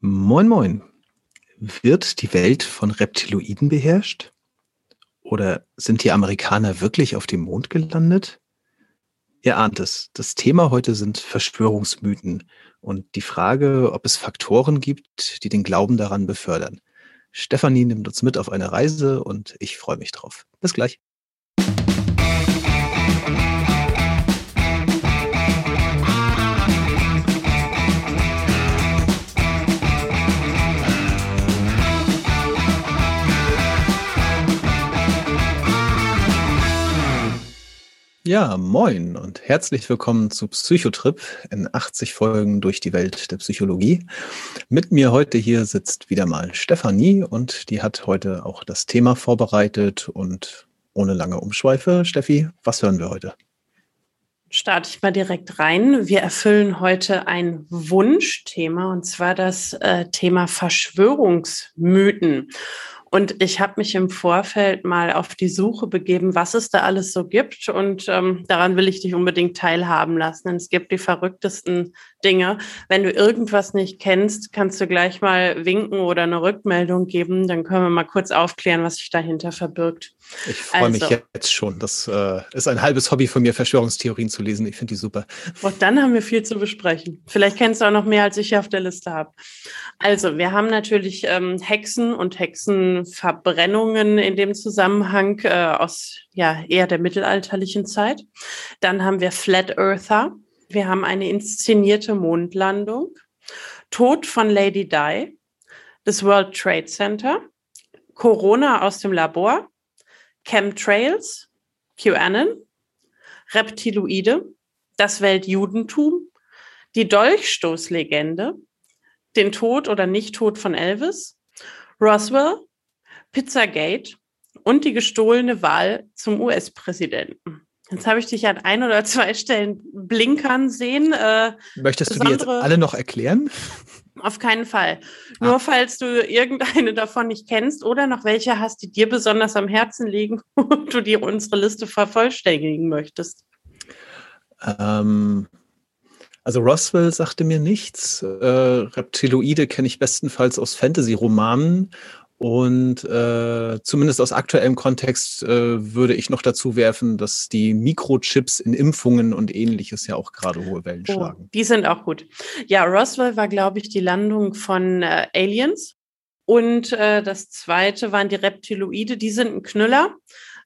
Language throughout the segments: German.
Moin, moin. Wird die Welt von Reptiloiden beherrscht? Oder sind die Amerikaner wirklich auf dem Mond gelandet? Ihr ahnt es. Das Thema heute sind Verschwörungsmythen und die Frage, ob es Faktoren gibt, die den Glauben daran befördern. Stefanie nimmt uns mit auf eine Reise und ich freue mich drauf. Bis gleich. Ja, moin und herzlich willkommen zu Psychotrip in 80 Folgen durch die Welt der Psychologie. Mit mir heute hier sitzt wieder mal Stefanie und die hat heute auch das Thema vorbereitet und ohne lange Umschweife, Steffi, was hören wir heute? Starte ich mal direkt rein. Wir erfüllen heute ein Wunschthema und zwar das äh, Thema Verschwörungsmythen. Und ich habe mich im Vorfeld mal auf die Suche begeben, was es da alles so gibt. Und ähm, daran will ich dich unbedingt teilhaben lassen. Denn es gibt die verrücktesten Dinge. Wenn du irgendwas nicht kennst, kannst du gleich mal winken oder eine Rückmeldung geben. Dann können wir mal kurz aufklären, was sich dahinter verbirgt. Ich freue also. mich jetzt schon. Das äh, ist ein halbes Hobby von mir, Verschwörungstheorien zu lesen. Ich finde die super. Und dann haben wir viel zu besprechen. Vielleicht kennst du auch noch mehr, als ich hier auf der Liste habe. Also, wir haben natürlich ähm, Hexen und Hexenverbrennungen in dem Zusammenhang äh, aus ja eher der mittelalterlichen Zeit. Dann haben wir Flat Earther. Wir haben eine inszenierte Mondlandung, Tod von Lady Di, das World Trade Center, Corona aus dem Labor, Chemtrails, QAnon, Reptiloide, das Weltjudentum, die Dolchstoßlegende, den Tod oder Nicht-Tod von Elvis, Roswell, Pizzagate. Und die gestohlene Wahl zum US-Präsidenten. Jetzt habe ich dich an ein oder zwei Stellen blinkern sehen. Äh, Möchtest du die jetzt alle noch erklären? Auf keinen Fall. Ah. Nur falls du irgendeine davon nicht kennst oder noch welche hast, die dir besonders am Herzen liegen und du dir unsere Liste vervollständigen möchtest. Ähm, also Roswell sagte mir nichts. Äh, Reptiloide kenne ich bestenfalls aus Fantasy-Romanen und äh, zumindest aus aktuellem Kontext äh, würde ich noch dazu werfen, dass die Mikrochips in Impfungen und ähnliches ja auch gerade hohe Wellen oh, schlagen. Die sind auch gut. Ja, Roswell war, glaube ich, die Landung von äh, Aliens. Und äh, das zweite waren die Reptiloide, die sind ein Knüller.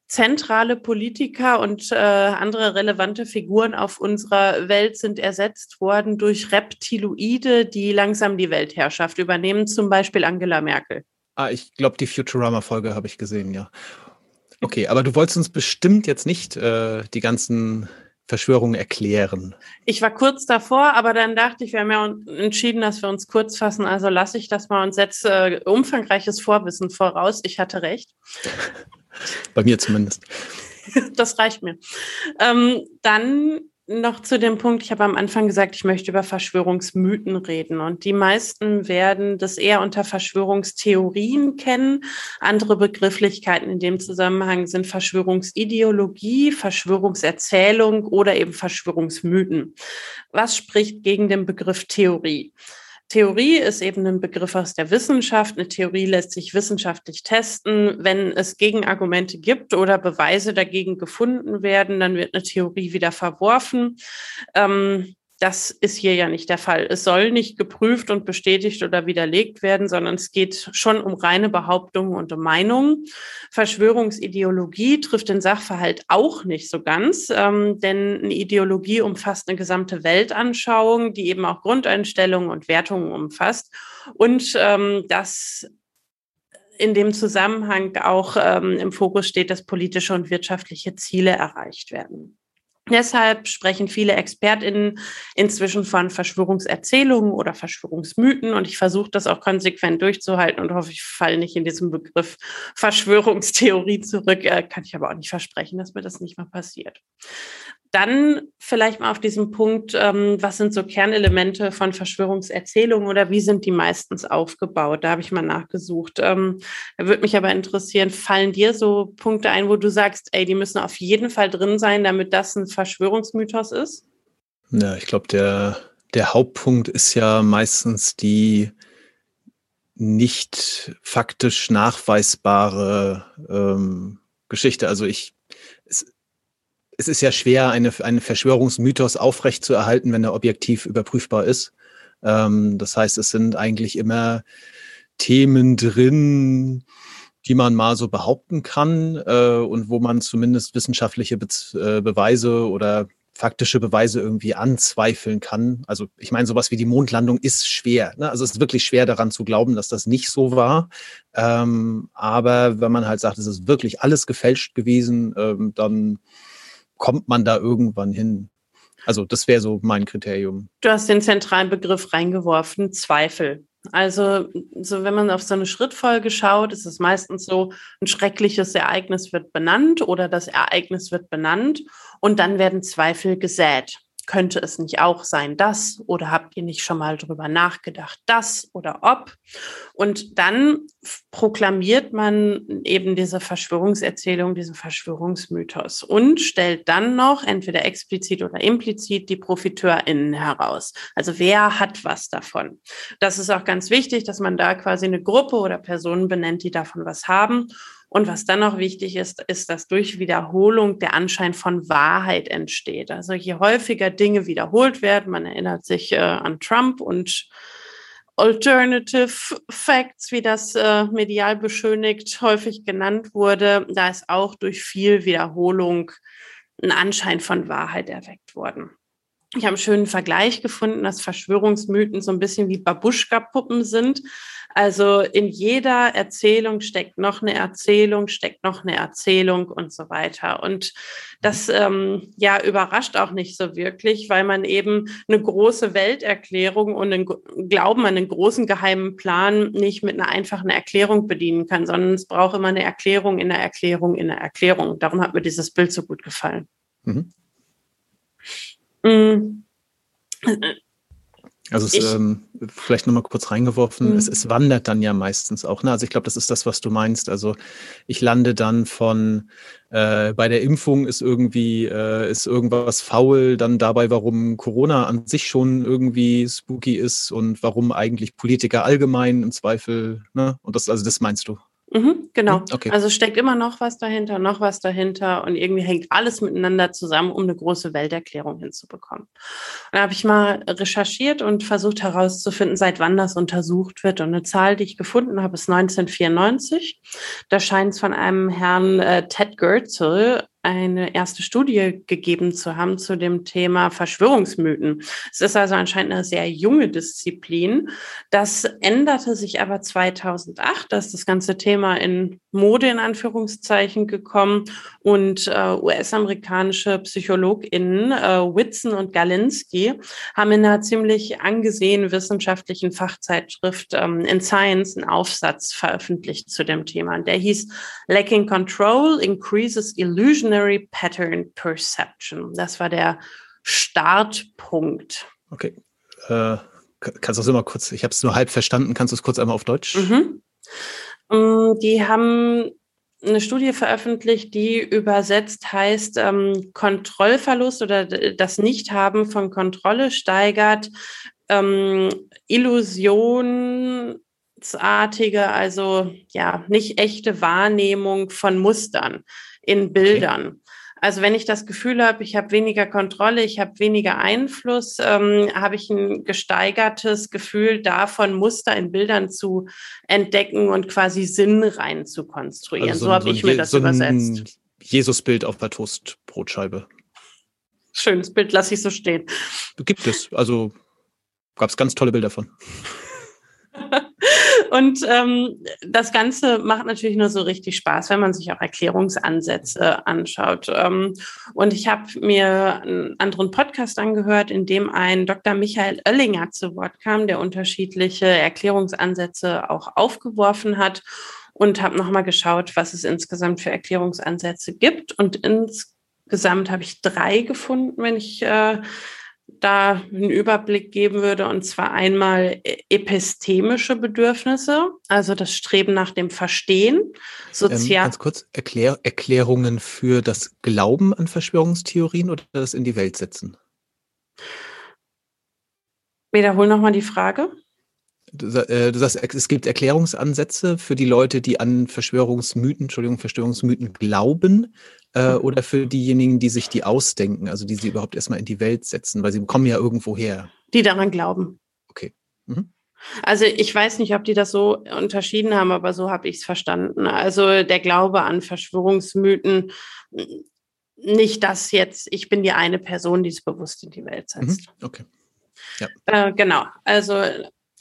Zentrale Politiker und äh, andere relevante Figuren auf unserer Welt sind ersetzt worden durch Reptiloide, die langsam die Weltherrschaft übernehmen, zum Beispiel Angela Merkel. Ah, ich glaube, die Futurama-Folge habe ich gesehen, ja. Okay, aber du wolltest uns bestimmt jetzt nicht äh, die ganzen Verschwörungen erklären. Ich war kurz davor, aber dann dachte ich, wir haben ja entschieden, dass wir uns kurz fassen. Also lasse ich das mal und setze äh, umfangreiches Vorwissen voraus. Ich hatte recht. Bei mir zumindest. das reicht mir. Ähm, dann noch zu dem Punkt, ich habe am Anfang gesagt, ich möchte über Verschwörungsmythen reden. Und die meisten werden das eher unter Verschwörungstheorien kennen. Andere Begrifflichkeiten in dem Zusammenhang sind Verschwörungsideologie, Verschwörungserzählung oder eben Verschwörungsmythen. Was spricht gegen den Begriff Theorie? Theorie ist eben ein Begriff aus der Wissenschaft. Eine Theorie lässt sich wissenschaftlich testen. Wenn es Gegenargumente gibt oder Beweise dagegen gefunden werden, dann wird eine Theorie wieder verworfen. Ähm, das ist hier ja nicht der Fall. Es soll nicht geprüft und bestätigt oder widerlegt werden, sondern es geht schon um reine Behauptungen und um Meinungen. Verschwörungsideologie trifft den Sachverhalt auch nicht so ganz, ähm, denn eine Ideologie umfasst eine gesamte Weltanschauung, die eben auch Grundeinstellungen und Wertungen umfasst. Und ähm, das in dem Zusammenhang auch ähm, im Fokus steht, dass politische und wirtschaftliche Ziele erreicht werden. Deshalb sprechen viele ExpertInnen inzwischen von Verschwörungserzählungen oder Verschwörungsmythen und ich versuche das auch konsequent durchzuhalten und hoffe, ich falle nicht in diesen Begriff Verschwörungstheorie zurück. Äh, kann ich aber auch nicht versprechen, dass mir das nicht mal passiert. Dann vielleicht mal auf diesen Punkt, ähm, was sind so Kernelemente von Verschwörungserzählungen oder wie sind die meistens aufgebaut? Da habe ich mal nachgesucht. Ähm, würde mich aber interessieren, fallen dir so Punkte ein, wo du sagst, ey, die müssen auf jeden Fall drin sein, damit das ein Verschwörungsmythos ist? Ja, ich glaube, der, der Hauptpunkt ist ja meistens die nicht faktisch nachweisbare ähm, Geschichte. Also ich, es ist ja schwer, eine, einen Verschwörungsmythos aufrechtzuerhalten, wenn er objektiv überprüfbar ist. Ähm, das heißt, es sind eigentlich immer Themen drin, die man mal so behaupten kann äh, und wo man zumindest wissenschaftliche Be äh, Beweise oder faktische Beweise irgendwie anzweifeln kann. Also ich meine, sowas wie die Mondlandung ist schwer. Ne? Also es ist wirklich schwer daran zu glauben, dass das nicht so war. Ähm, aber wenn man halt sagt, es ist wirklich alles gefälscht gewesen, ähm, dann kommt man da irgendwann hin. Also das wäre so mein Kriterium. Du hast den zentralen Begriff reingeworfen, Zweifel. Also, so wenn man auf so eine Schrittfolge schaut, ist es meistens so, ein schreckliches Ereignis wird benannt oder das Ereignis wird benannt und dann werden Zweifel gesät könnte es nicht auch sein, das oder habt ihr nicht schon mal drüber nachgedacht, das oder ob? Und dann proklamiert man eben diese Verschwörungserzählung, diesen Verschwörungsmythos und stellt dann noch entweder explizit oder implizit die ProfiteurInnen heraus. Also wer hat was davon? Das ist auch ganz wichtig, dass man da quasi eine Gruppe oder Personen benennt, die davon was haben. Und was dann noch wichtig ist, ist, dass durch Wiederholung der Anschein von Wahrheit entsteht. Also je häufiger Dinge wiederholt werden, man erinnert sich äh, an Trump und Alternative Facts, wie das äh, medial beschönigt häufig genannt wurde, da ist auch durch viel Wiederholung ein Anschein von Wahrheit erweckt worden. Ich habe einen schönen Vergleich gefunden, dass Verschwörungsmythen so ein bisschen wie Babuschka-Puppen sind. Also in jeder Erzählung steckt noch eine Erzählung, steckt noch eine Erzählung und so weiter. Und das ähm, ja überrascht auch nicht so wirklich, weil man eben eine große Welterklärung und einen Glauben an einen großen geheimen Plan nicht mit einer einfachen Erklärung bedienen kann, sondern es braucht immer eine Erklärung in der Erklärung in der Erklärung. Darum hat mir dieses Bild so gut gefallen. Mhm. Mhm. Also es, ähm, vielleicht nochmal kurz reingeworfen, mhm. es, es, wandert dann ja meistens auch. Ne? Also ich glaube, das ist das, was du meinst. Also ich lande dann von äh, bei der Impfung ist irgendwie äh, ist irgendwas faul, dann dabei, warum Corona an sich schon irgendwie spooky ist und warum eigentlich Politiker allgemein im Zweifel. Ne? Und das also das meinst du? Mhm, genau. Hm, okay. Also steckt immer noch was dahinter, noch was dahinter und irgendwie hängt alles miteinander zusammen, um eine große Welterklärung hinzubekommen. Und da habe ich mal recherchiert und versucht herauszufinden, seit wann das untersucht wird. Und eine Zahl, die ich gefunden habe, ist 1994. Da scheint es von einem Herrn äh, Ted Goertzel eine erste Studie gegeben zu haben zu dem Thema Verschwörungsmythen. Es ist also anscheinend eine sehr junge Disziplin. Das änderte sich aber 2008, da ist das ganze Thema in Mode in Anführungszeichen gekommen und äh, US-amerikanische PsychologInnen äh, Whitson und Galinsky haben in einer ziemlich angesehenen wissenschaftlichen Fachzeitschrift ähm, in Science einen Aufsatz veröffentlicht zu dem Thema. Und der hieß Lacking Control Increases Illusion Evolutionary Pattern Perception. Das war der Startpunkt. Okay. Äh, kannst du das immer kurz, ich habe es nur halb verstanden, kannst du es kurz einmal auf Deutsch? Mhm. Mm, die haben eine Studie veröffentlicht, die übersetzt heißt, ähm, Kontrollverlust oder das Nichthaben von Kontrolle steigert ähm, illusionsartige, also ja, nicht echte Wahrnehmung von Mustern in Bildern. Okay. Also wenn ich das Gefühl habe, ich habe weniger Kontrolle, ich habe weniger Einfluss, ähm, habe ich ein gesteigertes Gefühl davon, Muster in Bildern zu entdecken und quasi Sinn rein zu konstruieren. Also so, so habe ich mir das so übersetzt. Jesusbild auf der Toastbrotscheibe. Schönes Bild, lasse ich so stehen. Gibt es. Also gab es ganz tolle Bilder von. Und ähm, das Ganze macht natürlich nur so richtig Spaß, wenn man sich auch Erklärungsansätze anschaut. Ähm, und ich habe mir einen anderen Podcast angehört, in dem ein Dr. Michael Oellinger zu Wort kam, der unterschiedliche Erklärungsansätze auch aufgeworfen hat und habe nochmal geschaut, was es insgesamt für Erklärungsansätze gibt. Und insgesamt habe ich drei gefunden, wenn ich äh, da einen Überblick geben würde, und zwar einmal epistemische Bedürfnisse, also das Streben nach dem Verstehen. Sozial ähm, ganz kurz, Erklär Erklärungen für das Glauben an Verschwörungstheorien oder das in die Welt setzen? Wiederhol nochmal die Frage. Du, äh, du sagst, es gibt Erklärungsansätze für die Leute, die an Verschwörungsmythen, Entschuldigung, Verschwörungsmythen glauben, äh, oder für diejenigen, die sich die ausdenken, also die sie überhaupt erstmal in die Welt setzen, weil sie kommen ja irgendwo her. Die daran glauben. Okay. Mhm. Also ich weiß nicht, ob die das so unterschieden haben, aber so habe ich es verstanden. Also der Glaube an Verschwörungsmythen, nicht das jetzt, ich bin die eine Person, die es bewusst in die Welt setzt. Mhm. Okay. Ja. Äh, genau. Also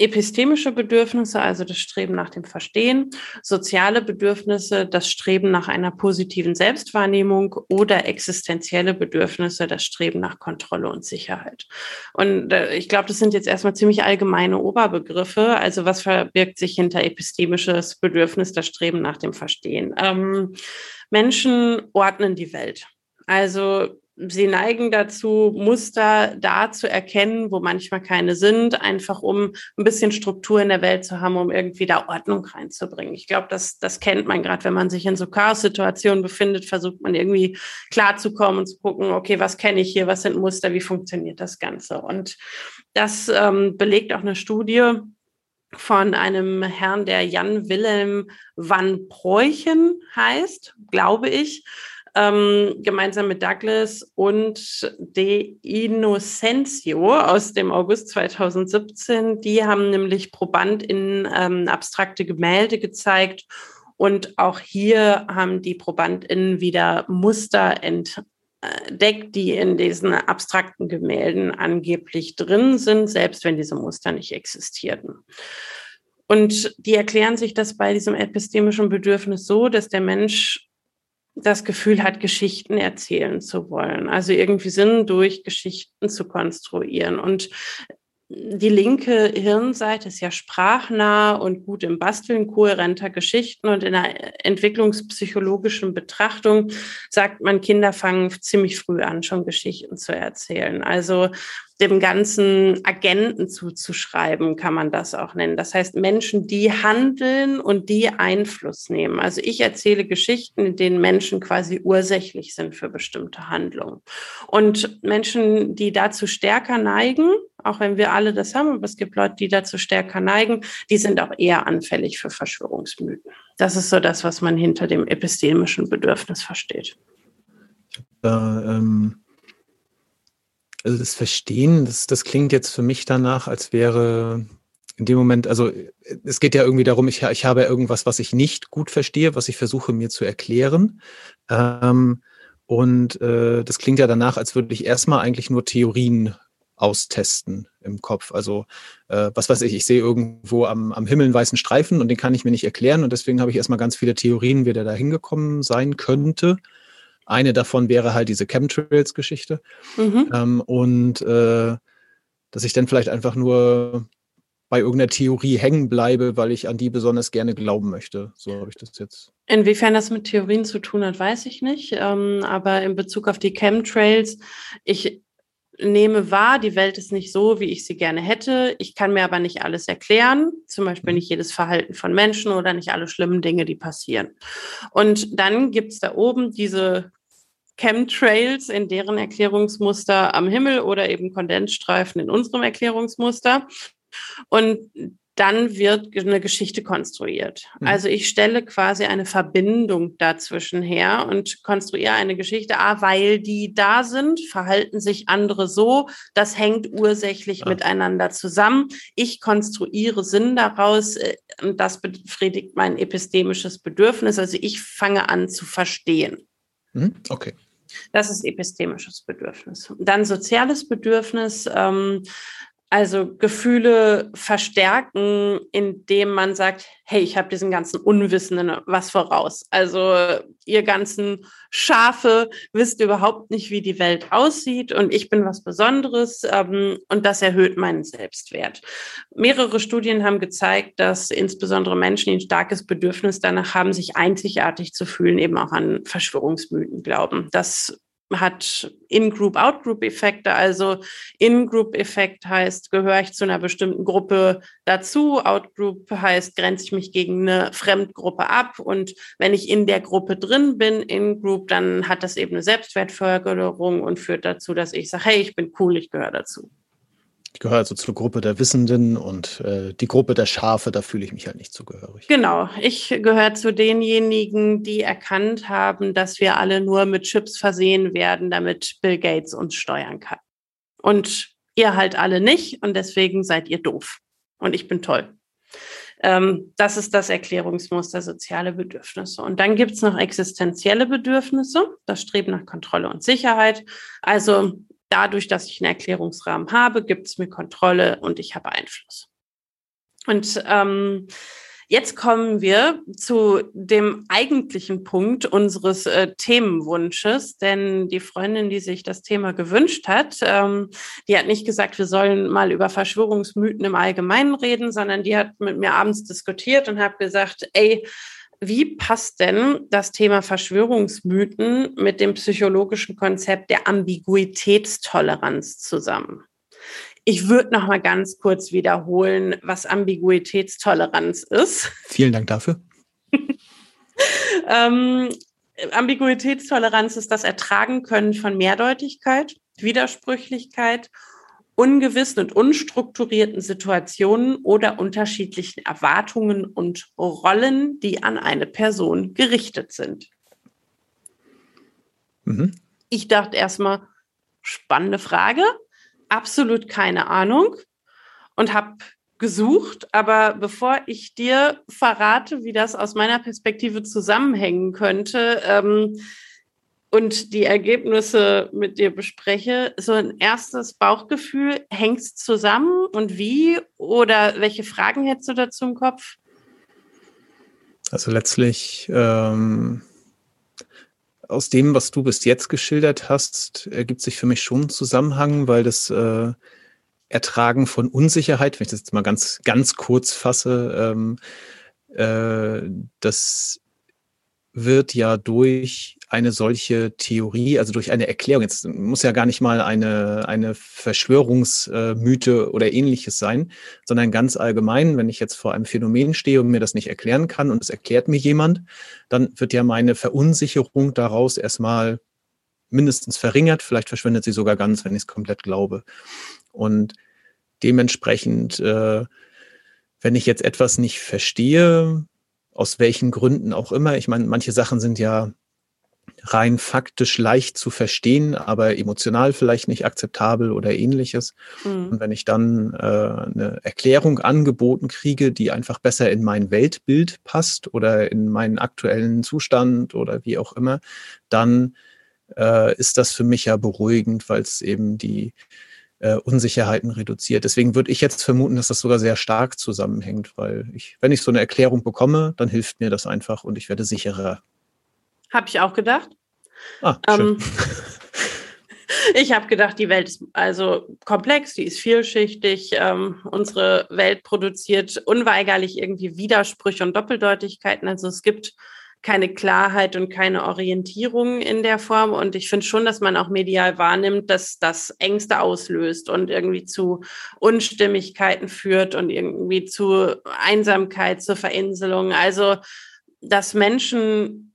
epistemische Bedürfnisse, also das Streben nach dem Verstehen, soziale Bedürfnisse, das Streben nach einer positiven Selbstwahrnehmung oder existenzielle Bedürfnisse, das Streben nach Kontrolle und Sicherheit. Und äh, ich glaube, das sind jetzt erstmal ziemlich allgemeine Oberbegriffe. Also was verbirgt sich hinter epistemisches Bedürfnis, das Streben nach dem Verstehen? Ähm, Menschen ordnen die Welt. Also sie neigen dazu, Muster da zu erkennen, wo manchmal keine sind, einfach um ein bisschen Struktur in der Welt zu haben, um irgendwie da Ordnung reinzubringen. Ich glaube, das, das kennt man gerade, wenn man sich in so Chaos-Situationen befindet, versucht man irgendwie klarzukommen und zu gucken, okay, was kenne ich hier, was sind Muster, wie funktioniert das Ganze? Und das ähm, belegt auch eine Studie, von einem Herrn, der Jan Wilhelm van Preuchen heißt, glaube ich ähm, gemeinsam mit Douglas und De Innocencio aus dem August 2017. Die haben nämlich Proband in ähm, abstrakte Gemälde gezeigt und auch hier haben die ProbandInnen wieder Muster entdeckt, die in diesen abstrakten Gemälden angeblich drin sind, selbst wenn diese Muster nicht existierten. Und die erklären sich das bei diesem epistemischen Bedürfnis so, dass der Mensch das Gefühl hat, Geschichten erzählen zu wollen, also irgendwie Sinn durch Geschichten zu konstruieren. Und die linke Hirnseite ist ja sprachnah und gut im Basteln kohärenter Geschichten und in der entwicklungspsychologischen Betrachtung sagt man, Kinder fangen ziemlich früh an, schon Geschichten zu erzählen. Also dem ganzen Agenten zuzuschreiben, kann man das auch nennen. Das heißt, Menschen, die handeln und die Einfluss nehmen. Also ich erzähle Geschichten, in denen Menschen quasi ursächlich sind für bestimmte Handlungen. Und Menschen, die dazu stärker neigen, auch wenn wir alle das haben, aber es gibt Leute, die dazu stärker neigen, die sind auch eher anfällig für Verschwörungsmythen. Das ist so das, was man hinter dem epistemischen Bedürfnis versteht. Da, ähm also das Verstehen, das, das klingt jetzt für mich danach, als wäre in dem Moment, also es geht ja irgendwie darum, ich, ich habe irgendwas, was ich nicht gut verstehe, was ich versuche mir zu erklären. Ähm, und äh, das klingt ja danach, als würde ich erstmal eigentlich nur Theorien austesten im Kopf. Also äh, was weiß ich, ich sehe irgendwo am, am Himmel einen weißen Streifen und den kann ich mir nicht erklären und deswegen habe ich erstmal ganz viele Theorien, wie der da hingekommen sein könnte. Eine davon wäre halt diese Chemtrails-Geschichte. Mhm. Ähm, und äh, dass ich dann vielleicht einfach nur bei irgendeiner Theorie hängen bleibe, weil ich an die besonders gerne glauben möchte. So habe ich das jetzt. Inwiefern das mit Theorien zu tun hat, weiß ich nicht. Ähm, aber in Bezug auf die Chemtrails, ich nehme wahr, die Welt ist nicht so, wie ich sie gerne hätte. Ich kann mir aber nicht alles erklären, zum Beispiel mhm. nicht jedes Verhalten von Menschen oder nicht alle schlimmen Dinge, die passieren. Und dann gibt es da oben diese Chemtrails in deren Erklärungsmuster am Himmel oder eben Kondensstreifen in unserem Erklärungsmuster. Und dann wird eine Geschichte konstruiert. Mhm. Also ich stelle quasi eine Verbindung dazwischen her und konstruiere eine Geschichte, ah, weil die da sind, verhalten sich andere so, das hängt ursächlich ja. miteinander zusammen. Ich konstruiere Sinn daraus äh, und das befriedigt mein epistemisches Bedürfnis. Also ich fange an zu verstehen. Mhm. Okay. Das ist epistemisches Bedürfnis. Dann soziales Bedürfnis. Ähm, also Gefühle verstärken, indem man sagt, hey, ich habe diesen ganzen Unwissenden was voraus. Also ihr ganzen Schafe wisst überhaupt nicht, wie die Welt aussieht und ich bin was Besonderes ähm, und das erhöht meinen Selbstwert. Mehrere Studien haben gezeigt, dass insbesondere Menschen, die ein starkes Bedürfnis danach haben, sich einzigartig zu fühlen, eben auch an Verschwörungsmythen glauben. Das hat In-Group, Out-Group-Effekte. Also In-Group-Effekt heißt, gehöre ich zu einer bestimmten Gruppe dazu. Out-Group heißt, grenze ich mich gegen eine Fremdgruppe ab. Und wenn ich in der Gruppe drin bin, In-Group, dann hat das eben eine Selbstwertförderung und führt dazu, dass ich sage, hey, ich bin cool, ich gehöre dazu. Gehöre also zur Gruppe der Wissenden und äh, die Gruppe der Schafe, da fühle ich mich halt nicht zugehörig. Genau, ich gehöre zu denjenigen, die erkannt haben, dass wir alle nur mit Chips versehen werden, damit Bill Gates uns steuern kann. Und ihr halt alle nicht und deswegen seid ihr doof. Und ich bin toll. Ähm, das ist das Erklärungsmuster soziale Bedürfnisse. Und dann gibt es noch existenzielle Bedürfnisse, das Streben nach Kontrolle und Sicherheit. Also dadurch, dass ich einen Erklärungsrahmen habe, gibt es mir Kontrolle und ich habe Einfluss. Und ähm, Jetzt kommen wir zu dem eigentlichen Punkt unseres äh, Themenwunsches, denn die Freundin, die sich das Thema gewünscht hat, ähm, die hat nicht gesagt, wir sollen mal über Verschwörungsmythen im Allgemeinen reden, sondern die hat mit mir abends diskutiert und hat gesagt, ey, wie passt denn das Thema Verschwörungsmythen mit dem psychologischen Konzept der Ambiguitätstoleranz zusammen? Ich würde noch mal ganz kurz wiederholen, was Ambiguitätstoleranz ist. Vielen Dank dafür. ähm, Ambiguitätstoleranz ist das Ertragen können von Mehrdeutigkeit, Widersprüchlichkeit, ungewissen und unstrukturierten Situationen oder unterschiedlichen Erwartungen und Rollen, die an eine Person gerichtet sind. Mhm. Ich dachte erstmal, spannende Frage absolut keine Ahnung und habe gesucht, aber bevor ich dir verrate, wie das aus meiner Perspektive zusammenhängen könnte ähm, und die Ergebnisse mit dir bespreche, so ein erstes Bauchgefühl, hängt es zusammen und wie oder welche Fragen hättest du dazu im Kopf? Also letztlich ähm, aus dem, was du bis jetzt geschildert hast, ergibt sich für mich schon ein Zusammenhang, weil das äh, Ertragen von Unsicherheit, wenn ich das jetzt mal ganz, ganz kurz fasse, ähm, äh, das wird ja durch eine solche Theorie, also durch eine Erklärung, jetzt muss ja gar nicht mal eine, eine Verschwörungsmythe oder ähnliches sein, sondern ganz allgemein, wenn ich jetzt vor einem Phänomen stehe und mir das nicht erklären kann und es erklärt mir jemand, dann wird ja meine Verunsicherung daraus erstmal mindestens verringert, vielleicht verschwindet sie sogar ganz, wenn ich es komplett glaube. Und dementsprechend, äh, wenn ich jetzt etwas nicht verstehe, aus welchen Gründen auch immer, ich meine, manche Sachen sind ja rein faktisch leicht zu verstehen, aber emotional vielleicht nicht akzeptabel oder ähnliches. Mhm. Und wenn ich dann äh, eine Erklärung angeboten kriege, die einfach besser in mein Weltbild passt oder in meinen aktuellen Zustand oder wie auch immer, dann äh, ist das für mich ja beruhigend, weil es eben die äh, Unsicherheiten reduziert. Deswegen würde ich jetzt vermuten, dass das sogar sehr stark zusammenhängt, weil ich, wenn ich so eine Erklärung bekomme, dann hilft mir das einfach und ich werde sicherer habe ich auch gedacht. Ah, ähm, ich habe gedacht, die Welt ist also komplex, die ist vielschichtig. Ähm, unsere Welt produziert unweigerlich irgendwie Widersprüche und Doppeldeutigkeiten. Also es gibt keine Klarheit und keine Orientierung in der Form. Und ich finde schon, dass man auch medial wahrnimmt, dass das Ängste auslöst und irgendwie zu Unstimmigkeiten führt und irgendwie zu Einsamkeit, zur Verinselung. Also, dass Menschen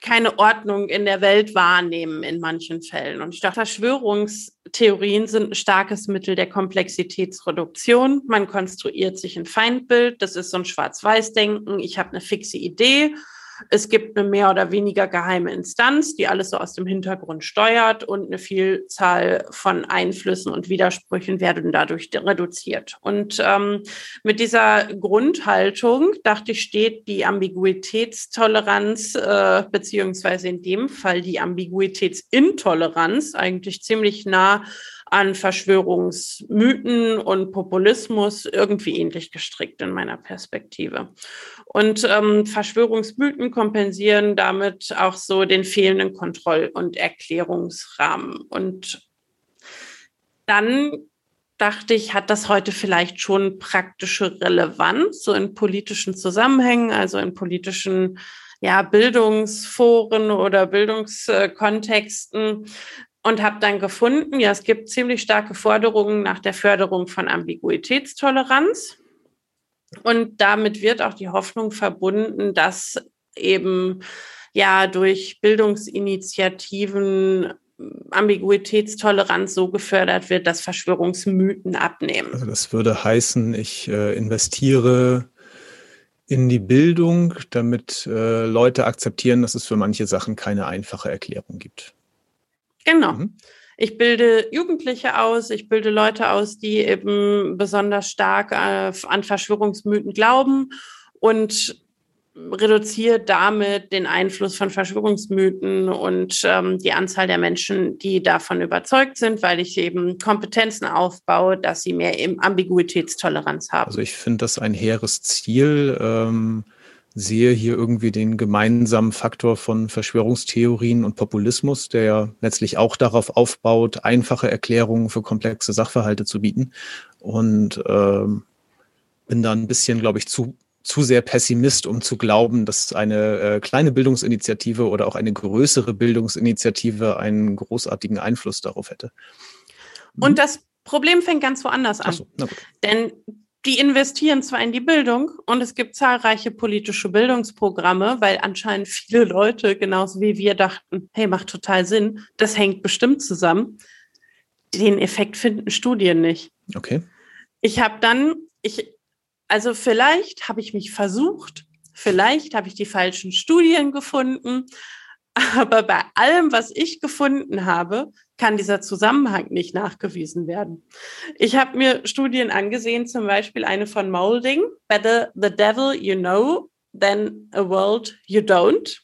keine Ordnung in der Welt wahrnehmen in manchen Fällen. Und ich dachte, Verschwörungstheorien sind ein starkes Mittel der Komplexitätsreduktion. Man konstruiert sich ein Feindbild. Das ist so ein Schwarz-Weiß-Denken. Ich habe eine fixe Idee es gibt eine mehr oder weniger geheime Instanz, die alles so aus dem Hintergrund steuert und eine Vielzahl von Einflüssen und Widersprüchen werden dadurch reduziert. Und ähm, mit dieser Grundhaltung, dachte ich, steht die Ambiguitätstoleranz äh, beziehungsweise in dem Fall die Ambiguitätsintoleranz eigentlich ziemlich nah an Verschwörungsmythen und Populismus irgendwie ähnlich gestrickt in meiner Perspektive. Und ähm, Verschwörungsmythen kompensieren damit auch so den fehlenden Kontroll- und Erklärungsrahmen. Und dann dachte ich, hat das heute vielleicht schon praktische Relevanz, so in politischen Zusammenhängen, also in politischen ja, Bildungsforen oder Bildungskontexten, und habe dann gefunden, ja, es gibt ziemlich starke Forderungen nach der Förderung von Ambiguitätstoleranz. Und damit wird auch die Hoffnung verbunden, dass eben ja durch Bildungsinitiativen Ambiguitätstoleranz so gefördert wird, dass Verschwörungsmythen abnehmen. Also das würde heißen, ich äh, investiere in die Bildung, damit äh, Leute akzeptieren, dass es für manche Sachen keine einfache Erklärung gibt. Genau. Mhm. Ich bilde Jugendliche aus, ich bilde Leute aus, die eben besonders stark äh, an Verschwörungsmythen glauben und reduziert damit den Einfluss von Verschwörungsmythen und ähm, die Anzahl der Menschen, die davon überzeugt sind, weil ich eben Kompetenzen aufbaue, dass sie mehr eben Ambiguitätstoleranz haben. Also ich finde das ein hehres Ziel. Ähm, sehe hier irgendwie den gemeinsamen Faktor von Verschwörungstheorien und Populismus, der ja letztlich auch darauf aufbaut, einfache Erklärungen für komplexe Sachverhalte zu bieten. Und ähm, bin da ein bisschen, glaube ich, zu zu sehr Pessimist, um zu glauben, dass eine äh, kleine Bildungsinitiative oder auch eine größere Bildungsinitiative einen großartigen Einfluss darauf hätte. Und das Problem fängt ganz woanders an. So, Denn die investieren zwar in die Bildung und es gibt zahlreiche politische Bildungsprogramme, weil anscheinend viele Leute, genauso wie wir, dachten, hey, macht total Sinn, das hängt bestimmt zusammen. Den Effekt finden Studien nicht. Okay. Ich habe dann, ich also vielleicht habe ich mich versucht, vielleicht habe ich die falschen Studien gefunden, aber bei allem, was ich gefunden habe, kann dieser Zusammenhang nicht nachgewiesen werden. Ich habe mir Studien angesehen, zum Beispiel eine von Molding, Better the Devil You Know Than a World You Don't.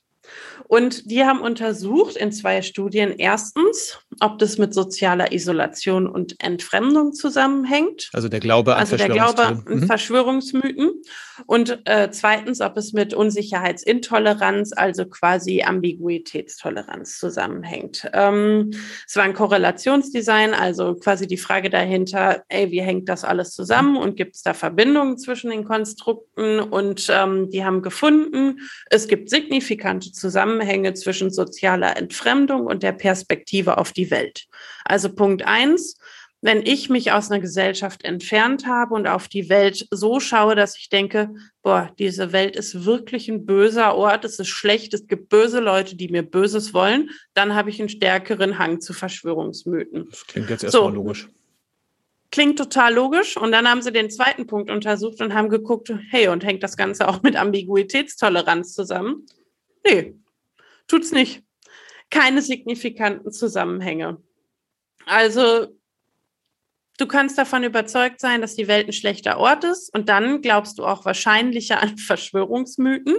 Und die haben untersucht in zwei Studien erstens, ob das mit sozialer Isolation und Entfremdung zusammenhängt. Also der Glaube an also der Glaube an mhm. Verschwörungsmythen. Und äh, zweitens, ob es mit Unsicherheitsintoleranz, also quasi Ambiguitätstoleranz zusammenhängt. Ähm, es war ein Korrelationsdesign, also quasi die Frage dahinter, ey, wie hängt das alles zusammen und gibt es da Verbindungen zwischen den Konstrukten? Und ähm, die haben gefunden, es gibt signifikante Zusammenhänge zwischen sozialer Entfremdung und der Perspektive auf die Welt. Also Punkt eins, wenn ich mich aus einer Gesellschaft entfernt habe und auf die Welt so schaue, dass ich denke, boah, diese Welt ist wirklich ein böser Ort, es ist schlecht, es gibt böse Leute, die mir Böses wollen, dann habe ich einen stärkeren Hang zu Verschwörungsmythen. Das klingt jetzt erstmal so. logisch. Klingt total logisch. Und dann haben sie den zweiten Punkt untersucht und haben geguckt, hey, und hängt das Ganze auch mit Ambiguitätstoleranz zusammen? Nee, tut's nicht. Keine signifikanten Zusammenhänge. Also Du kannst davon überzeugt sein, dass die Welt ein schlechter Ort ist und dann glaubst du auch wahrscheinlicher an Verschwörungsmythen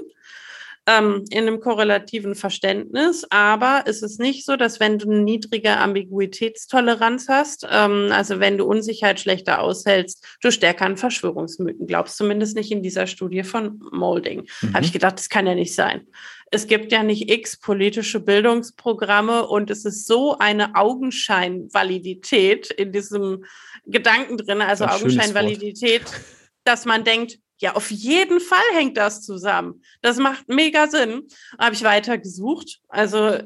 ähm, in einem korrelativen Verständnis. Aber es ist nicht so, dass wenn du eine niedrige Ambiguitätstoleranz hast, ähm, also wenn du Unsicherheit schlechter aushältst, du stärker an Verschwörungsmythen glaubst. Zumindest nicht in dieser Studie von Molding. Mhm. Habe ich gedacht, das kann ja nicht sein es gibt ja nicht x politische Bildungsprogramme und es ist so eine Augenscheinvalidität in diesem Gedanken drin, also Augenscheinvalidität, dass man denkt, ja, auf jeden Fall hängt das zusammen. Das macht mega Sinn. Habe ich weiter gesucht, also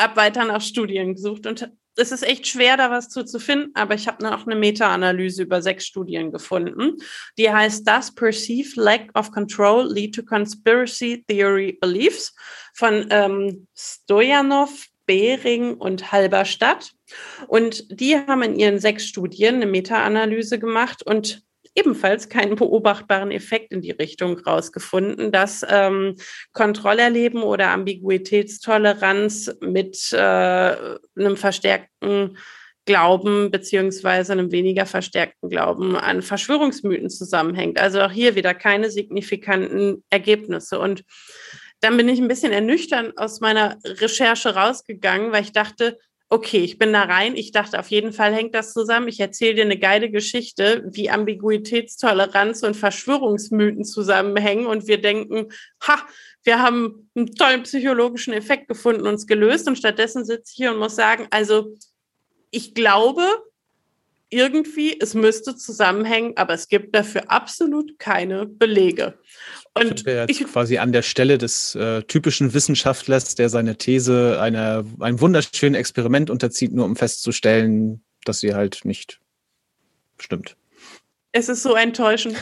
habe weiter nach Studien gesucht und es ist echt schwer, da was zu, zu finden, aber ich habe noch eine Meta-Analyse über sechs Studien gefunden. Die heißt Does Perceived Lack of Control Lead to Conspiracy Theory Beliefs von ähm, Stojanov, Behring und Halberstadt. Und die haben in ihren sechs Studien eine Meta-Analyse gemacht und ebenfalls keinen beobachtbaren Effekt in die Richtung rausgefunden, dass ähm, Kontrollerleben oder Ambiguitätstoleranz mit äh, einem verstärkten Glauben beziehungsweise einem weniger verstärkten Glauben an Verschwörungsmythen zusammenhängt. Also auch hier wieder keine signifikanten Ergebnisse. Und dann bin ich ein bisschen ernüchternd aus meiner Recherche rausgegangen, weil ich dachte, okay, ich bin da rein. Ich dachte, auf jeden Fall hängt das zusammen. Ich erzähle dir eine geile Geschichte, wie Ambiguitätstoleranz und Verschwörungsmythen zusammenhängen und wir denken, ha, wir haben einen tollen psychologischen Effekt gefunden, uns gelöst und stattdessen sitze ich hier und muss sagen, also ich glaube, irgendwie, es müsste zusammenhängen, aber es gibt dafür absolut keine Belege. Und wir jetzt ich, quasi an der Stelle des äh, typischen Wissenschaftlers, der seine These einer, einem wunderschönen Experiment unterzieht, nur um festzustellen, dass sie halt nicht stimmt. Es ist so enttäuschend.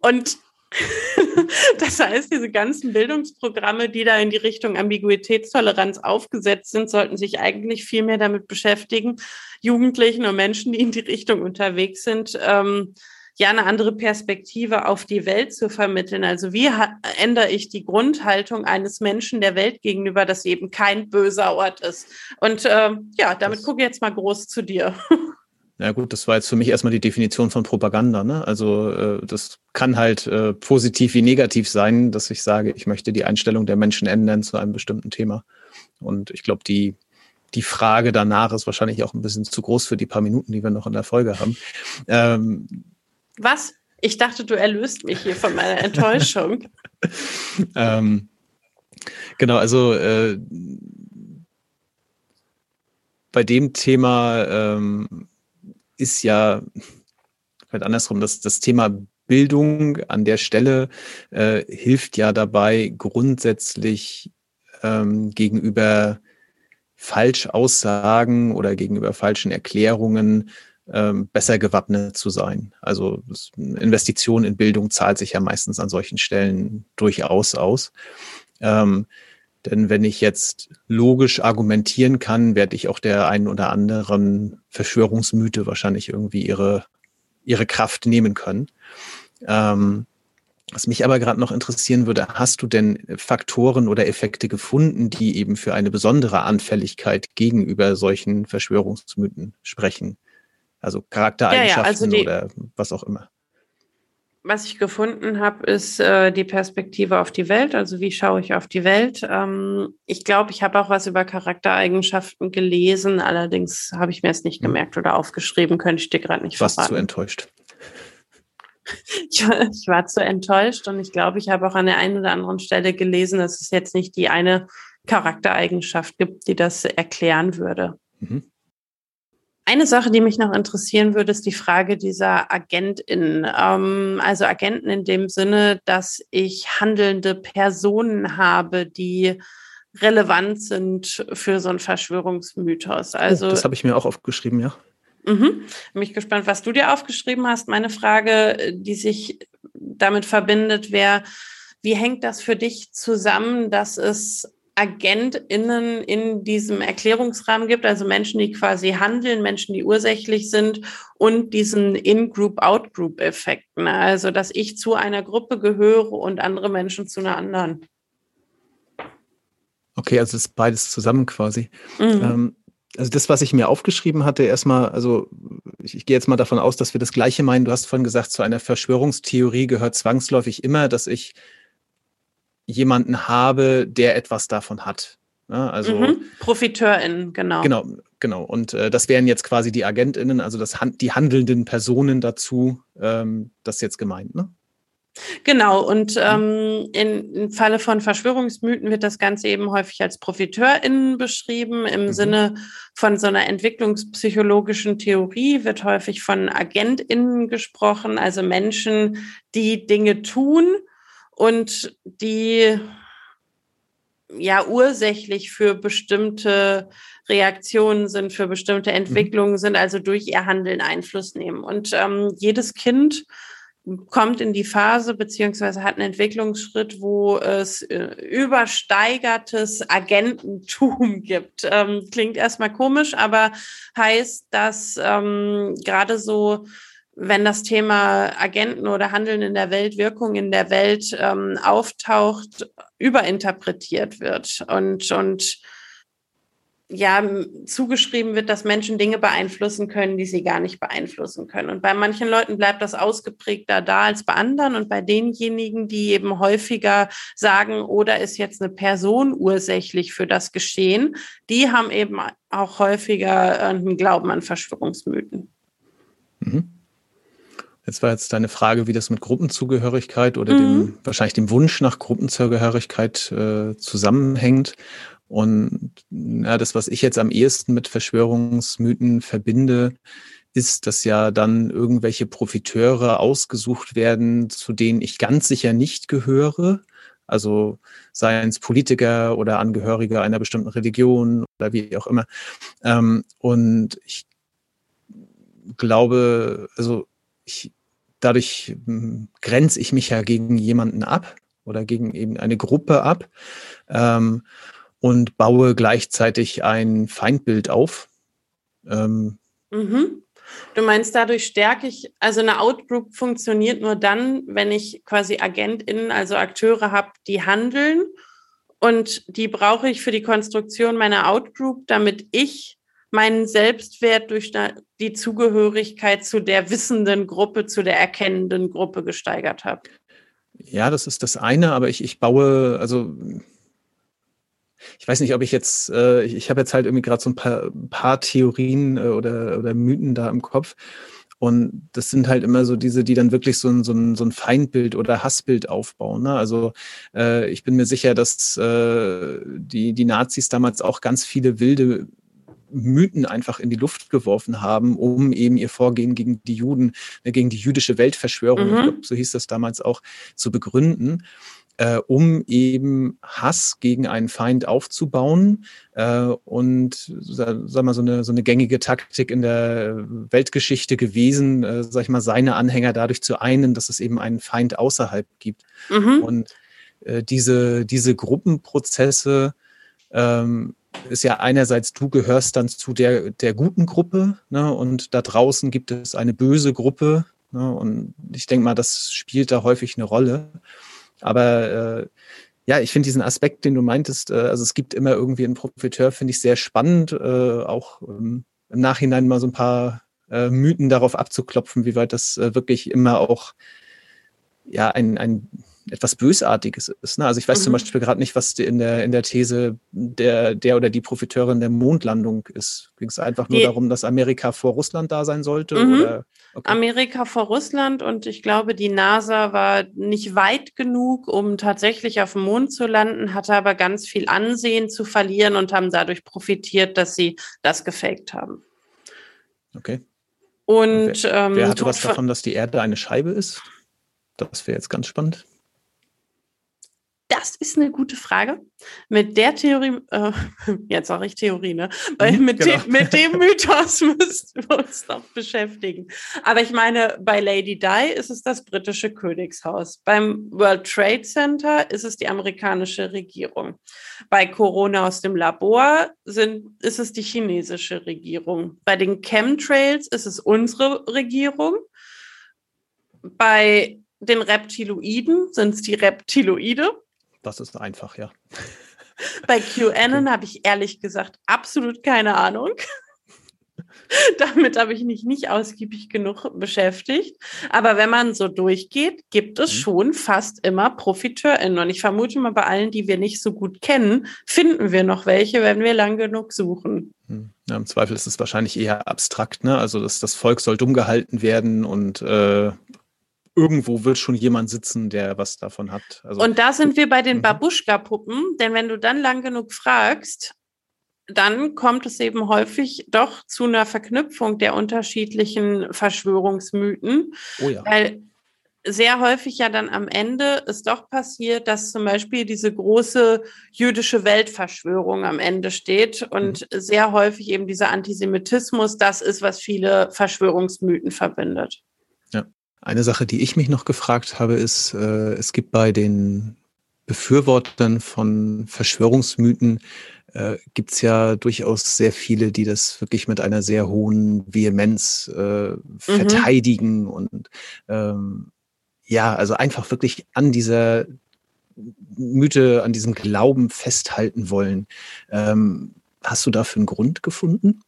Und das heißt, diese ganzen Bildungsprogramme, die da in die Richtung Ambiguitätstoleranz aufgesetzt sind, sollten sich eigentlich viel mehr damit beschäftigen, Jugendlichen und Menschen, die in die Richtung unterwegs sind, ähm, ja eine andere Perspektive auf die Welt zu vermitteln. Also wie ändere ich die Grundhaltung eines Menschen der Welt gegenüber, dass sie eben kein böser Ort ist? Und äh, ja, damit gucke ich jetzt mal groß zu dir. Ja gut, das war jetzt für mich erstmal die Definition von Propaganda. Ne? Also äh, das kann halt äh, positiv wie negativ sein, dass ich sage, ich möchte die Einstellung der Menschen ändern zu einem bestimmten Thema. Und ich glaube, die, die Frage danach ist wahrscheinlich auch ein bisschen zu groß für die paar Minuten, die wir noch in der Folge haben. Ähm, Was? Ich dachte, du erlöst mich hier von meiner Enttäuschung. ähm, genau, also äh, bei dem Thema ähm, ist ja halt andersrum, das, das Thema Bildung an der Stelle äh, hilft ja dabei, grundsätzlich ähm, gegenüber Falschaussagen oder gegenüber falschen Erklärungen ähm, besser gewappnet zu sein. Also Investition in Bildung zahlt sich ja meistens an solchen Stellen durchaus aus. Ähm, denn wenn ich jetzt logisch argumentieren kann, werde ich auch der einen oder anderen Verschwörungsmythe wahrscheinlich irgendwie ihre, ihre Kraft nehmen können. Ähm, was mich aber gerade noch interessieren würde, hast du denn Faktoren oder Effekte gefunden, die eben für eine besondere Anfälligkeit gegenüber solchen Verschwörungsmythen sprechen? Also Charaktereigenschaften ja, ja, also die, oder was auch immer was ich gefunden habe, ist äh, die Perspektive auf die Welt. Also wie schaue ich auf die Welt? Ähm, ich glaube, ich habe auch was über Charaktereigenschaften gelesen. Allerdings habe ich mir es nicht hm. gemerkt oder aufgeschrieben. Könnte ich dir gerade nicht verraten. Warst zu enttäuscht? Ich war, ich war zu enttäuscht und ich glaube, ich habe auch an der einen oder anderen Stelle gelesen, dass es jetzt nicht die eine Charaktereigenschaft gibt, die das erklären würde. Mhm. Eine Sache, die mich noch interessieren würde, ist die Frage dieser AgentInnen. Ähm, also Agenten in dem Sinne, dass ich handelnde Personen habe, die relevant sind für so einen Verschwörungsmythos. Also, oh, das habe ich mir auch aufgeschrieben, ja. Mhm. Bin ich gespannt, was du dir aufgeschrieben hast. Meine Frage, die sich damit verbindet, wäre, wie hängt das für dich zusammen, dass es AgentInnen in diesem Erklärungsrahmen gibt, also Menschen, die quasi handeln, Menschen, die ursächlich sind und diesen In-Group, Out-Group-Effekten. Also, dass ich zu einer Gruppe gehöre und andere Menschen zu einer anderen. Okay, also ist beides zusammen quasi. Mhm. Ähm, also das, was ich mir aufgeschrieben hatte, erstmal, also ich, ich, gehe jetzt mal davon aus, dass wir das Gleiche meinen. Du hast vorhin gesagt, zu einer Verschwörungstheorie gehört zwangsläufig immer, dass ich jemanden habe, der etwas davon hat. Ja, ne? also mhm. ProfiteurInnen, genau. Genau, genau. Und äh, das wären jetzt quasi die AgentInnen, also das, die handelnden Personen dazu, ähm, das jetzt gemeint, ne? Genau, und mhm. ähm, in, im Falle von Verschwörungsmythen wird das Ganze eben häufig als ProfiteurInnen beschrieben. Im mhm. Sinne von so einer entwicklungspsychologischen Theorie wird häufig von AgentInnen gesprochen, also Menschen, die Dinge tun, und die ja ursächlich für bestimmte Reaktionen sind, für bestimmte mhm. Entwicklungen sind, also durch ihr Handeln Einfluss nehmen. Und ähm, jedes Kind kommt in die Phase beziehungsweise hat einen Entwicklungsschritt, wo es äh, übersteigertes Agententum gibt. Ähm, klingt erstmal komisch, aber heißt, dass ähm, gerade so wenn das Thema Agenten oder Handeln in der Welt, Wirkung in der Welt ähm, auftaucht, überinterpretiert wird und, und ja, zugeschrieben wird, dass Menschen Dinge beeinflussen können, die sie gar nicht beeinflussen können. Und bei manchen Leuten bleibt das ausgeprägter da als bei anderen. Und bei denjenigen, die eben häufiger sagen, oder ist jetzt eine Person ursächlich für das Geschehen, die haben eben auch häufiger einen Glauben an Verschwörungsmythen. Mhm. Jetzt war jetzt deine Frage, wie das mit Gruppenzugehörigkeit oder mhm. dem, wahrscheinlich dem Wunsch nach Gruppenzugehörigkeit äh, zusammenhängt. Und ja, das, was ich jetzt am ehesten mit Verschwörungsmythen verbinde, ist, dass ja dann irgendwelche Profiteure ausgesucht werden, zu denen ich ganz sicher nicht gehöre. Also seien es Politiker oder Angehörige einer bestimmten Religion oder wie auch immer. Ähm, und ich glaube, also ich dadurch hm, grenze ich mich ja gegen jemanden ab oder gegen eben eine Gruppe ab ähm, und baue gleichzeitig ein Feindbild auf. Ähm, mhm. Du meinst, dadurch stärke ich, also eine Outgroup funktioniert nur dann, wenn ich quasi AgentInnen, also Akteure habe, die handeln. Und die brauche ich für die Konstruktion meiner Outgroup, damit ich meinen Selbstwert durch die Zugehörigkeit zu der wissenden Gruppe, zu der erkennenden Gruppe gesteigert habe. Ja, das ist das eine, aber ich, ich baue, also ich weiß nicht, ob ich jetzt, äh, ich, ich habe jetzt halt irgendwie gerade so ein paar, paar Theorien äh, oder, oder Mythen da im Kopf. Und das sind halt immer so diese, die dann wirklich so ein, so ein, so ein Feindbild oder Hassbild aufbauen. Ne? Also äh, ich bin mir sicher, dass äh, die, die Nazis damals auch ganz viele wilde Mythen einfach in die Luft geworfen haben, um eben ihr Vorgehen gegen die Juden, äh, gegen die jüdische Weltverschwörung, mhm. glaub, so hieß das damals auch, zu begründen äh, um eben Hass gegen einen Feind aufzubauen äh, und sag mal so eine so eine gängige Taktik in der Weltgeschichte gewesen, äh, sag ich mal seine Anhänger dadurch zu einen, dass es eben einen Feind außerhalb gibt mhm. und äh, diese diese Gruppenprozesse ähm, ist ja einerseits, du gehörst dann zu der, der guten Gruppe ne, und da draußen gibt es eine böse Gruppe. Ne, und ich denke mal, das spielt da häufig eine Rolle. Aber äh, ja, ich finde diesen Aspekt, den du meintest, äh, also es gibt immer irgendwie einen Profiteur, finde ich sehr spannend, äh, auch ähm, im Nachhinein mal so ein paar äh, Mythen darauf abzuklopfen, wie weit das äh, wirklich immer auch ja ein, ein etwas Bösartiges ist. Ne? Also ich weiß mhm. zum Beispiel gerade nicht, was in der, in der These der, der oder die Profiteurin der Mondlandung ist. Ging es einfach nur die, darum, dass Amerika vor Russland da sein sollte? Mhm. Oder? Okay. Amerika vor Russland und ich glaube, die NASA war nicht weit genug, um tatsächlich auf dem Mond zu landen, hatte aber ganz viel Ansehen zu verlieren und haben dadurch profitiert, dass sie das gefaked haben. Okay. Und, und wer, ähm, wer hatte was davon, dass die Erde eine Scheibe ist? Das wäre jetzt ganz spannend. Das ist eine gute Frage. Mit der Theorie, äh, jetzt sage ich Theorie, ne? Weil mit, genau. dem, mit dem Mythos müssten wir uns noch beschäftigen. Aber ich meine, bei Lady Di ist es das britische Königshaus. Beim World Trade Center ist es die amerikanische Regierung. Bei Corona aus dem Labor sind, ist es die chinesische Regierung. Bei den Chemtrails ist es unsere Regierung. Bei den Reptiloiden sind es die Reptiloide. Das ist einfach, ja. Bei QAnon okay. habe ich ehrlich gesagt absolut keine Ahnung. Damit habe ich mich nicht ausgiebig genug beschäftigt. Aber wenn man so durchgeht, gibt es mhm. schon fast immer ProfiteurInnen. Und ich vermute mal, bei allen, die wir nicht so gut kennen, finden wir noch welche, wenn wir lang genug suchen. Hm. Ja, Im Zweifel ist es wahrscheinlich eher abstrakt. Ne? Also das, das Volk soll dumm gehalten werden und äh, irgendwo wird schon jemand sitzen, der was davon hat. Also, und da sind wir bei den mhm. Babuschka-Puppen, denn wenn du dann lang genug fragst, dann kommt es eben häufig doch zu einer Verknüpfung der unterschiedlichen Verschwörungsmythen. Oh ja. Weil sehr häufig ja dann am Ende es doch passiert, dass zum Beispiel diese große jüdische Weltverschwörung am Ende steht und mhm. sehr häufig eben dieser Antisemitismus das ist, was viele Verschwörungsmythen verbindet. Eine Sache, die ich mich noch gefragt habe, ist, äh, es gibt bei den Befürwortern von Verschwörungsmythen, äh, gibt es ja durchaus sehr viele, die das wirklich mit einer sehr hohen Vehemenz äh, mhm. verteidigen und ähm, ja, also einfach wirklich an dieser Mythe, an diesem Glauben festhalten wollen. Ähm, hast du dafür einen Grund gefunden?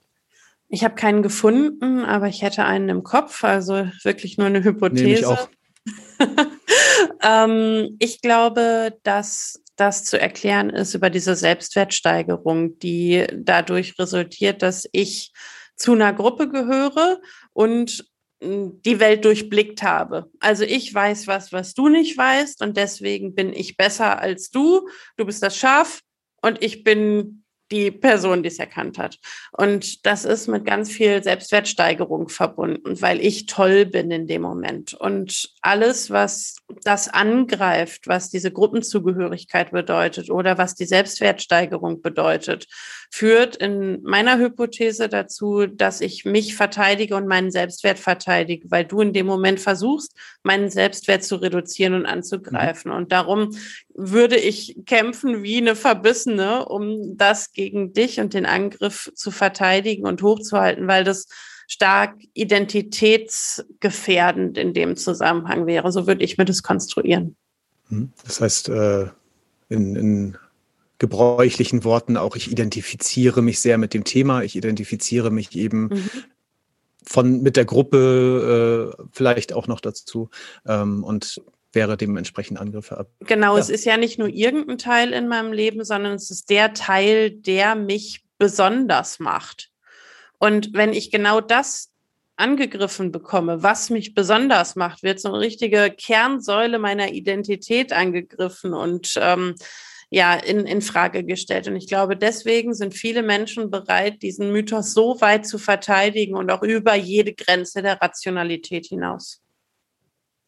Ich habe keinen gefunden, aber ich hätte einen im Kopf, also wirklich nur eine Hypothese. Nee, ich, auch. ähm, ich glaube, dass das zu erklären ist über diese Selbstwertsteigerung, die dadurch resultiert, dass ich zu einer Gruppe gehöre und hm, die Welt durchblickt habe. Also ich weiß was, was du nicht weißt und deswegen bin ich besser als du. Du bist das Schaf und ich bin die Person, die es erkannt hat. Und das ist mit ganz viel Selbstwertsteigerung verbunden, weil ich toll bin in dem Moment. Und alles, was das angreift, was diese Gruppenzugehörigkeit bedeutet oder was die Selbstwertsteigerung bedeutet, führt in meiner Hypothese dazu, dass ich mich verteidige und meinen Selbstwert verteidige, weil du in dem Moment versuchst, meinen Selbstwert zu reduzieren und anzugreifen. Mhm. Und darum würde ich kämpfen wie eine Verbissene, um das gegen dich und den Angriff zu verteidigen und hochzuhalten, weil das stark identitätsgefährdend in dem Zusammenhang wäre. So würde ich mir das konstruieren. Hm. Das heißt, äh, in, in gebräuchlichen Worten auch, ich identifiziere mich sehr mit dem Thema, ich identifiziere mich eben mhm. von mit der Gruppe äh, vielleicht auch noch dazu. Ähm, und wäre dementsprechend Angriffe ab. Genau, ja. es ist ja nicht nur irgendein Teil in meinem Leben, sondern es ist der Teil, der mich besonders macht. Und wenn ich genau das angegriffen bekomme, was mich besonders macht, wird so eine richtige Kernsäule meiner Identität angegriffen und ähm, ja, in, in Frage gestellt. Und ich glaube, deswegen sind viele Menschen bereit, diesen Mythos so weit zu verteidigen und auch über jede Grenze der Rationalität hinaus.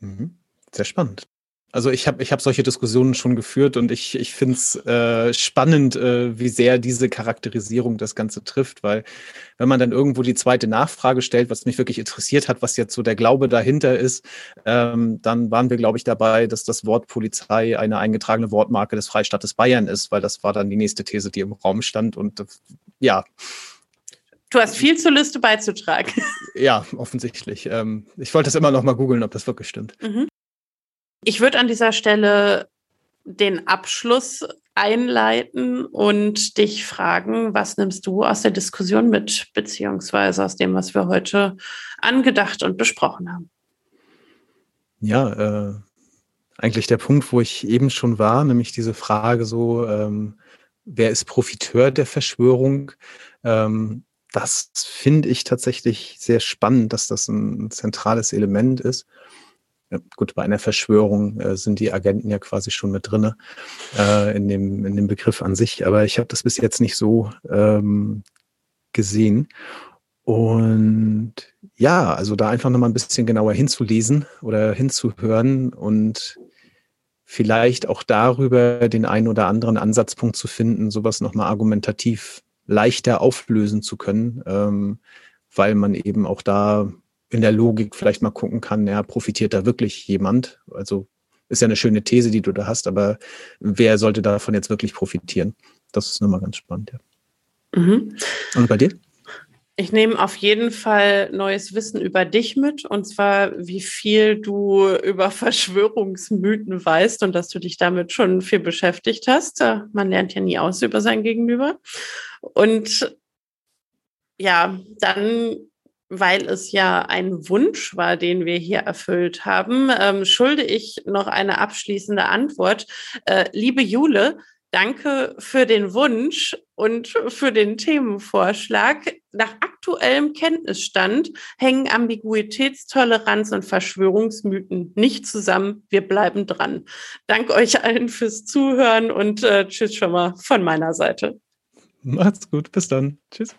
Mhm. Sehr spannend. Also ich habe ich hab solche Diskussionen schon geführt und ich, ich finde es äh, spannend, äh, wie sehr diese Charakterisierung das Ganze trifft, weil wenn man dann irgendwo die zweite Nachfrage stellt, was mich wirklich interessiert hat, was jetzt so der Glaube dahinter ist, ähm, dann waren wir, glaube ich, dabei, dass das Wort Polizei eine eingetragene Wortmarke des Freistaates Bayern ist, weil das war dann die nächste These, die im Raum stand und äh, ja. Du hast viel zur Liste beizutragen. Ja, offensichtlich. Ähm, ich wollte es immer noch mal googeln, ob das wirklich stimmt. Mhm. Ich würde an dieser Stelle den Abschluss einleiten und dich fragen, was nimmst du aus der Diskussion mit, beziehungsweise aus dem, was wir heute angedacht und besprochen haben? Ja, äh, eigentlich der Punkt, wo ich eben schon war, nämlich diese Frage so, ähm, wer ist Profiteur der Verschwörung? Ähm, das finde ich tatsächlich sehr spannend, dass das ein zentrales Element ist gut, bei einer Verschwörung äh, sind die Agenten ja quasi schon mit drinne äh, in, dem, in dem Begriff an sich, aber ich habe das bis jetzt nicht so ähm, gesehen. Und ja, also da einfach nochmal ein bisschen genauer hinzulesen oder hinzuhören und vielleicht auch darüber den einen oder anderen Ansatzpunkt zu finden, sowas nochmal argumentativ leichter auflösen zu können, ähm, weil man eben auch da in der Logik vielleicht mal gucken kann, ja, profitiert da wirklich jemand? Also ist ja eine schöne These, die du da hast, aber wer sollte davon jetzt wirklich profitieren? Das ist nochmal ganz spannend, ja. Mhm. Und bei dir? Ich nehme auf jeden Fall neues Wissen über dich mit, und zwar, wie viel du über Verschwörungsmythen weißt und dass du dich damit schon viel beschäftigt hast. Man lernt ja nie aus über sein Gegenüber. Und ja, dann weil es ja ein Wunsch war, den wir hier erfüllt haben, ähm, schulde ich noch eine abschließende Antwort. Äh, liebe Jule, danke für den Wunsch und für den Themenvorschlag. Nach aktuellem Kenntnisstand hängen Ambiguitätstoleranz und Verschwörungsmythen nicht zusammen. Wir bleiben dran. Danke euch allen fürs Zuhören und äh, tschüss schon mal von meiner Seite. Macht's gut, bis dann. Tschüss.